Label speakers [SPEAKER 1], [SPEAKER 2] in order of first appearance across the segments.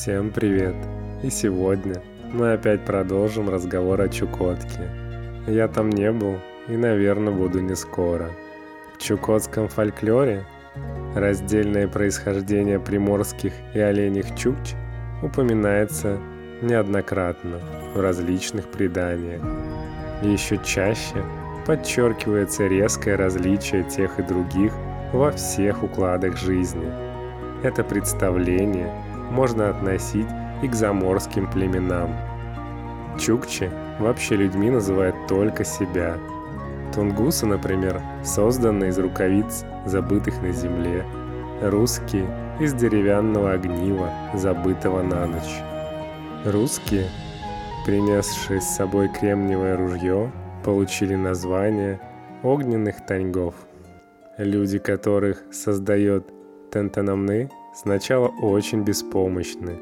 [SPEAKER 1] Всем привет! И сегодня мы опять продолжим разговор о Чукотке. Я там не был и, наверное, буду не скоро. В чукотском фольклоре раздельное происхождение приморских и оленях чукч упоминается неоднократно в различных преданиях. И еще чаще подчеркивается резкое различие тех и других во всех укладах жизни. Это представление можно относить и к заморским племенам. Чукчи вообще людьми называют только себя. Тунгусы, например, созданы из рукавиц, забытых на земле. Русские – из деревянного огнива, забытого на ночь. Русские, принесшие с собой кремниевое ружье, получили название огненных таньгов. Люди, которых создает Тентанамны, сначала очень беспомощны.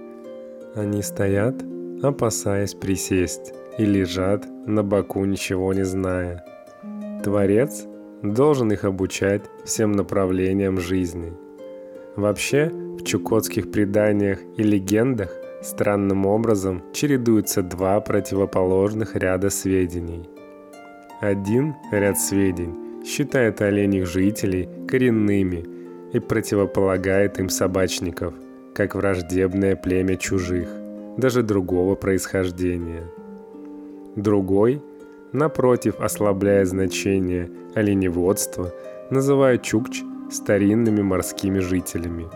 [SPEAKER 1] Они стоят, опасаясь присесть, и лежат на боку, ничего не зная. Творец должен их обучать всем направлениям жизни. Вообще, в чукотских преданиях и легендах странным образом чередуются два противоположных ряда сведений. Один ряд сведений считает оленьих жителей коренными и противополагает им собачников, как враждебное племя чужих, даже другого происхождения. Другой, напротив, ослабляет значение оленеводства, называя чукч старинными морскими жителями,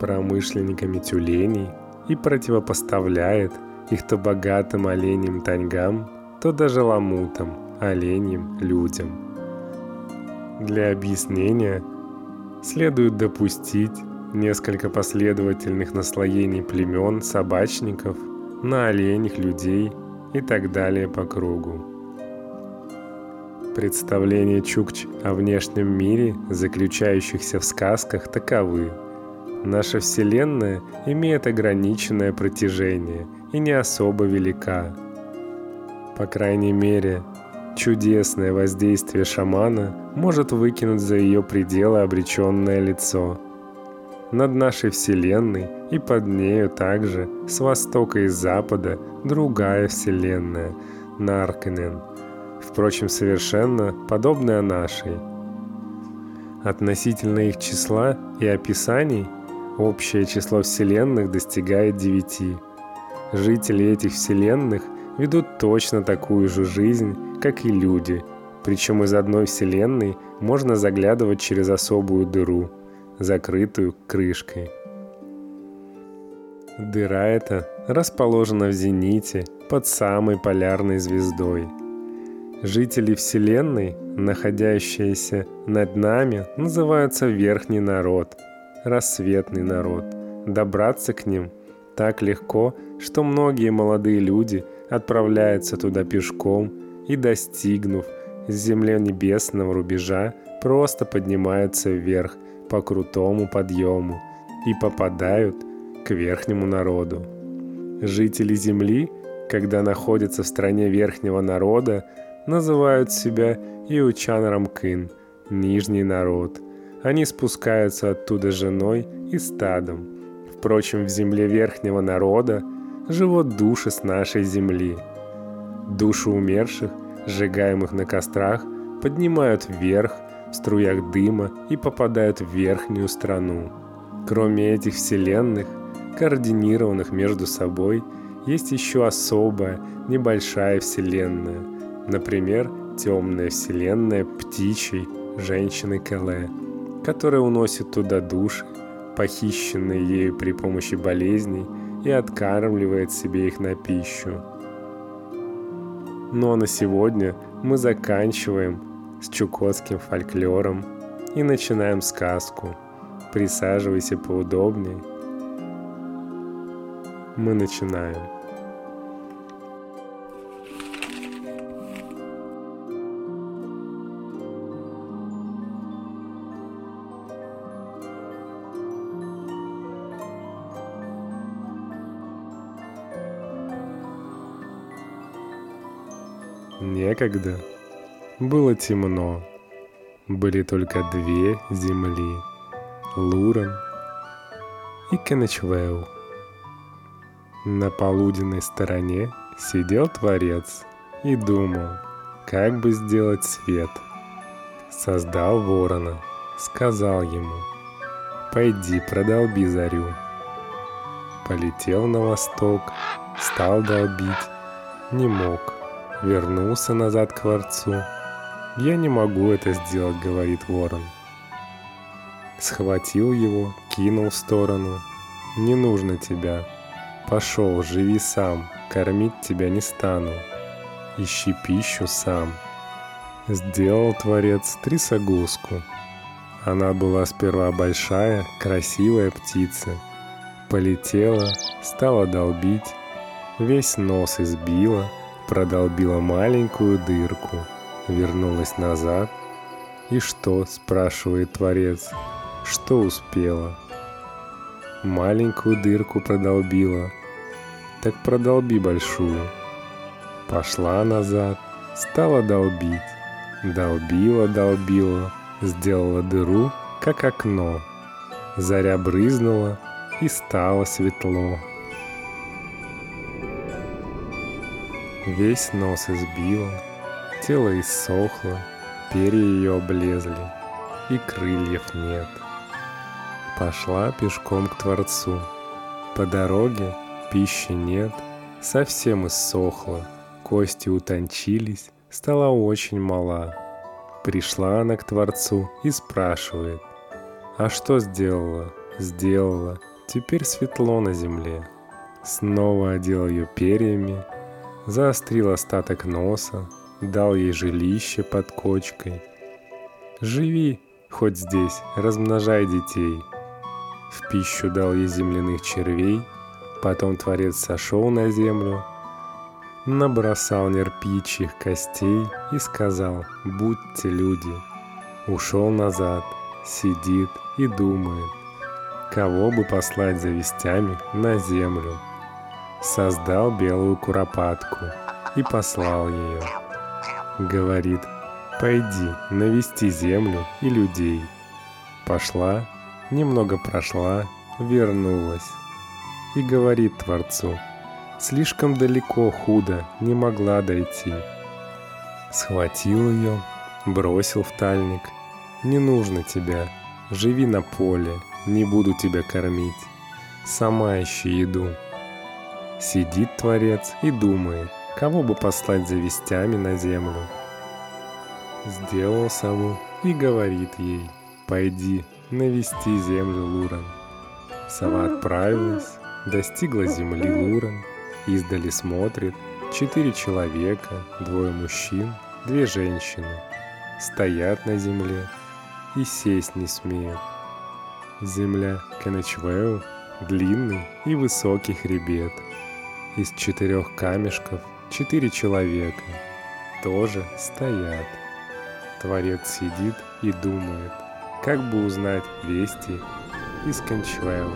[SPEAKER 1] промышленниками тюленей и противопоставляет их то богатым оленям таньгам, то даже ламутам, оленям, людям. Для объяснения следует допустить несколько последовательных наслоений племен, собачников, на оленях, людей и так далее по кругу. Представления Чукч о внешнем мире, заключающихся в сказках, таковы. Наша Вселенная имеет ограниченное протяжение и не особо велика. По крайней мере, Чудесное воздействие шамана может выкинуть за ее пределы обреченное лицо. Над нашей Вселенной и под нею также с востока и запада другая Вселенная, Наркенен, впрочем, совершенно подобная нашей. Относительно их числа и описаний общее число Вселенных достигает девяти. Жители этих Вселенных ведут точно такую же жизнь, как и люди, причем из одной вселенной можно заглядывать через особую дыру, закрытую крышкой. Дыра эта расположена в зените под самой полярной звездой. Жители Вселенной, находящиеся над нами, называются Верхний народ, рассветный народ. Добраться к ним так легко, что многие молодые люди отправляются туда пешком и, достигнув земли небесного рубежа, просто поднимаются вверх по крутому подъему и попадают к верхнему народу. Жители Земли, когда находятся в стране верхнего народа, называют себя Иучан Рамкын, нижний народ. Они спускаются оттуда женой и стадом. Впрочем, в земле верхнего народа живут души с нашей земли – Души умерших, сжигаемых на кострах, поднимают вверх в струях дыма и попадают в верхнюю страну. Кроме этих вселенных, координированных между собой, есть еще особая, небольшая вселенная. Например, темная вселенная птичьей женщины Кэлэ, которая уносит туда души, похищенные ею при помощи болезней, и откармливает себе их на пищу. Ну а на сегодня мы заканчиваем с чукотским фольклором и начинаем сказку. Присаживайся поудобнее. Мы начинаем. Некогда было темно. Были только две земли — Луран и Кенечвеу. На полуденной стороне сидел Творец и думал, как бы сделать свет. Создал ворона, сказал ему, «Пойди, продолби зарю». Полетел на восток, стал долбить, не мог, вернулся назад к Творцу. «Я не могу это сделать», — говорит ворон. Схватил его, кинул в сторону. «Не нужно тебя. Пошел, живи сам, кормить тебя не стану. Ищи пищу сам». Сделал Творец трясогузку. Она была сперва большая, красивая птица. Полетела, стала долбить, весь нос избила, продолбила маленькую дырку, вернулась назад. «И что?» – спрашивает Творец. «Что успела?» Маленькую дырку продолбила. Так продолби большую. Пошла назад, стала долбить. Долбила, долбила, сделала дыру, как окно. Заря брызнула, и стало светло. Весь нос избило, тело иссохло, перья ее облезли, и крыльев нет. Пошла пешком к Творцу. По дороге пищи нет, совсем иссохла, кости утончились, стала очень мала. Пришла она к Творцу и спрашивает, «А что сделала?» «Сделала. Теперь светло на земле». Снова одел ее перьями, заострил остаток носа, дал ей жилище под кочкой. «Живи хоть здесь, размножай детей». В пищу дал ей земляных червей, потом Творец сошел на землю — набросал нерпичьих костей и сказал «Будьте люди». Ушел назад, сидит и думает, кого бы послать за вестями на землю. Создал белую куропатку и послал ее. Говорит, пойди, навести землю и людей. Пошла, немного прошла, вернулась. И говорит Творцу, Слишком далеко худо, не могла дойти. Схватил ее, бросил в тальник. Не нужно тебя, живи на поле, не буду тебя кормить. Сама ищи еду. Сидит Творец и думает, кого бы послать за вестями на землю. Сделал сову и говорит ей, пойди, навести землю Луран. Сова отправилась, достигла земли Луран, Издали смотрит четыре человека, двое мужчин, две женщины. Стоят на земле и сесть не смеют. Земля Кенечвеу длинный и высокий хребет. Из четырех камешков четыре человека тоже стоят. Творец сидит и думает, как бы узнать вести из Кончвеу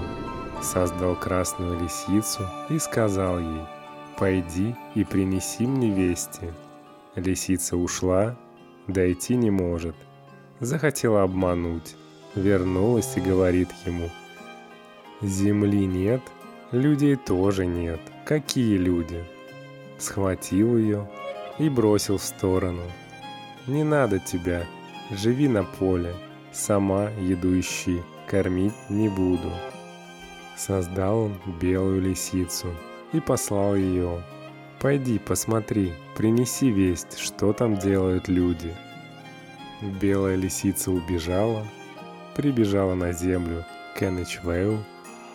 [SPEAKER 1] создал красную лисицу и сказал ей, «Пойди и принеси мне вести». Лисица ушла, дойти не может. Захотела обмануть, вернулась и говорит ему, «Земли нет, людей тоже нет. Какие люди?» Схватил ее и бросил в сторону. «Не надо тебя, живи на поле, сама еду ищи, кормить не буду». Создал он белую лисицу и послал ее. «Пойди, посмотри, принеси весть, что там делают люди». Белая лисица убежала, прибежала на землю Кеннечвейл,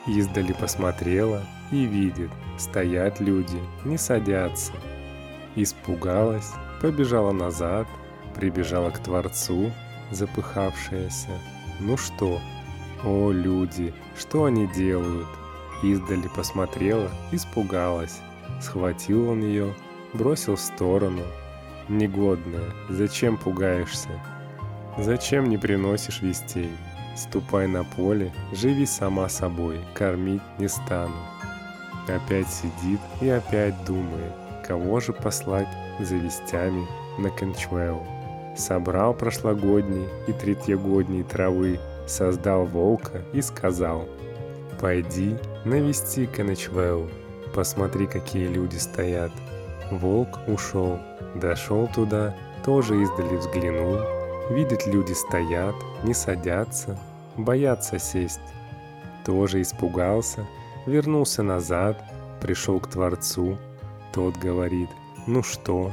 [SPEAKER 1] издали посмотрела и видит, стоят люди, не садятся. Испугалась, побежала назад, прибежала к Творцу, запыхавшаяся. Ну что, о, люди, что они делают? Издали посмотрела, испугалась. Схватил он ее, бросил в сторону. Негодная, зачем пугаешься? Зачем не приносишь вестей? Ступай на поле, живи сама собой, кормить не стану. Опять сидит и опять думает, кого же послать за вестями на Кончуэлл. Собрал прошлогодней и третьегодней травы, создал волка и сказал, «Пойди, навести Канечвеу, Посмотри, какие люди стоят. Волк ушел, дошел туда, тоже издали взглянул. Видит, люди стоят, не садятся, боятся сесть. Тоже испугался, вернулся назад, пришел к Творцу. Тот говорит, ну что?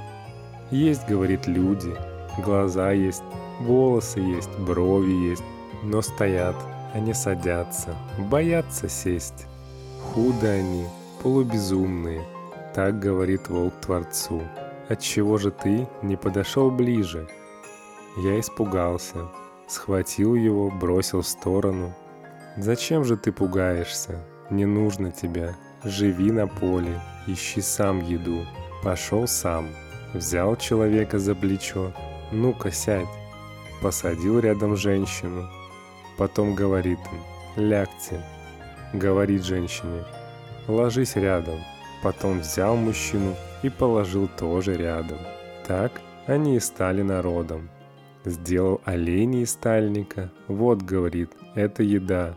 [SPEAKER 1] Есть, говорит, люди, глаза есть, волосы есть, брови есть, но стоят, они садятся, боятся сесть. Худо они, полубезумные, так говорит волк Творцу. Отчего же ты не подошел ближе? Я испугался, схватил его, бросил в сторону. Зачем же ты пугаешься? Не нужно тебя. Живи на поле, ищи сам еду. Пошел сам, взял человека за плечо. Ну-ка, сядь. Посадил рядом женщину. Потом говорит им, лягте. Говорит женщине, ложись рядом. Потом взял мужчину и положил тоже рядом. Так они и стали народом. Сделал оленей из стальника. Вот, говорит, это еда.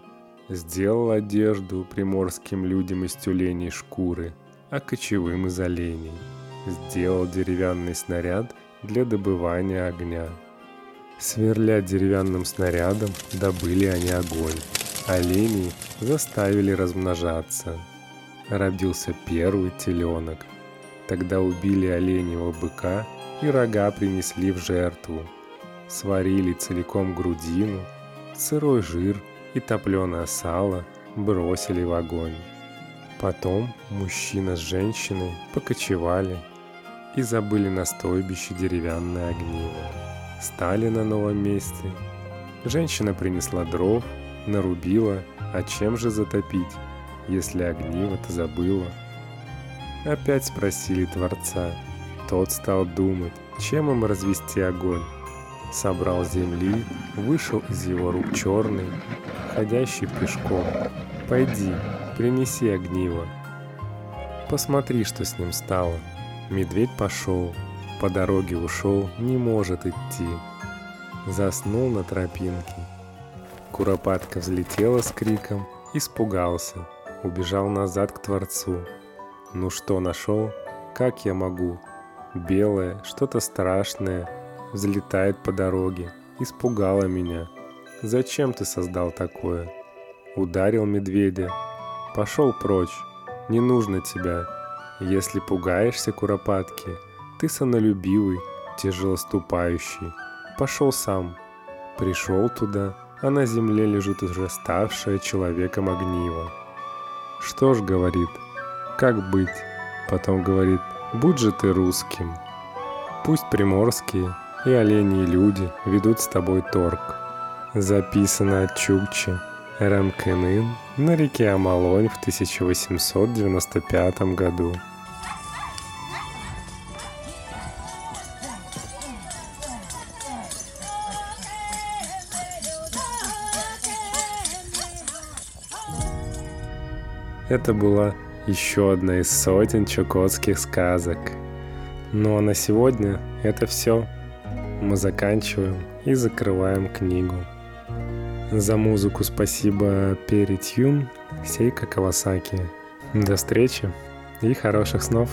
[SPEAKER 1] Сделал одежду приморским людям из тюленей шкуры, а кочевым из оленей. Сделал деревянный снаряд для добывания огня. Сверля деревянным снарядом, добыли они огонь. Оленей заставили размножаться. Родился первый теленок. Тогда убили оленевого быка и рога принесли в жертву. Сварили целиком грудину, сырой жир и топленое сало бросили в огонь. Потом мужчина с женщиной покочевали и забыли на стойбище деревянное огниво. Стали на новом месте. Женщина принесла дров, нарубила, а чем же затопить, если огниво-то забыла? Опять спросили Творца. Тот стал думать, чем им развести огонь. Собрал земли, вышел из его рук черный, ходящий пешком. Пойди, принеси огниво. Посмотри, что с ним стало. Медведь пошел, по дороге ушел, не может идти. Заснул на тропинке. Куропатка взлетела с криком, испугался, убежал назад к Творцу. Ну что нашел? Как я могу? Белое, что-то страшное, взлетает по дороге. Испугало меня. Зачем ты создал такое? Ударил медведя. Пошел прочь. Не нужно тебя. Если пугаешься куропатки, ты сонолюбивый, тяжелоступающий. Пошел сам. Пришел туда, а на земле лежит уже ставшее человеком огниво. Что ж, говорит, как быть? Потом говорит, будь же ты русским. Пусть приморские и олени и люди ведут с тобой торг. Записано от Чукчи Рамкенын на реке Амалонь в 1895 году. Это была еще одна из сотен чукотских сказок. Ну а на сегодня это все. Мы заканчиваем и закрываем книгу. За музыку спасибо Перри Тюн, Сейка Кавасаки. До встречи и хороших снов!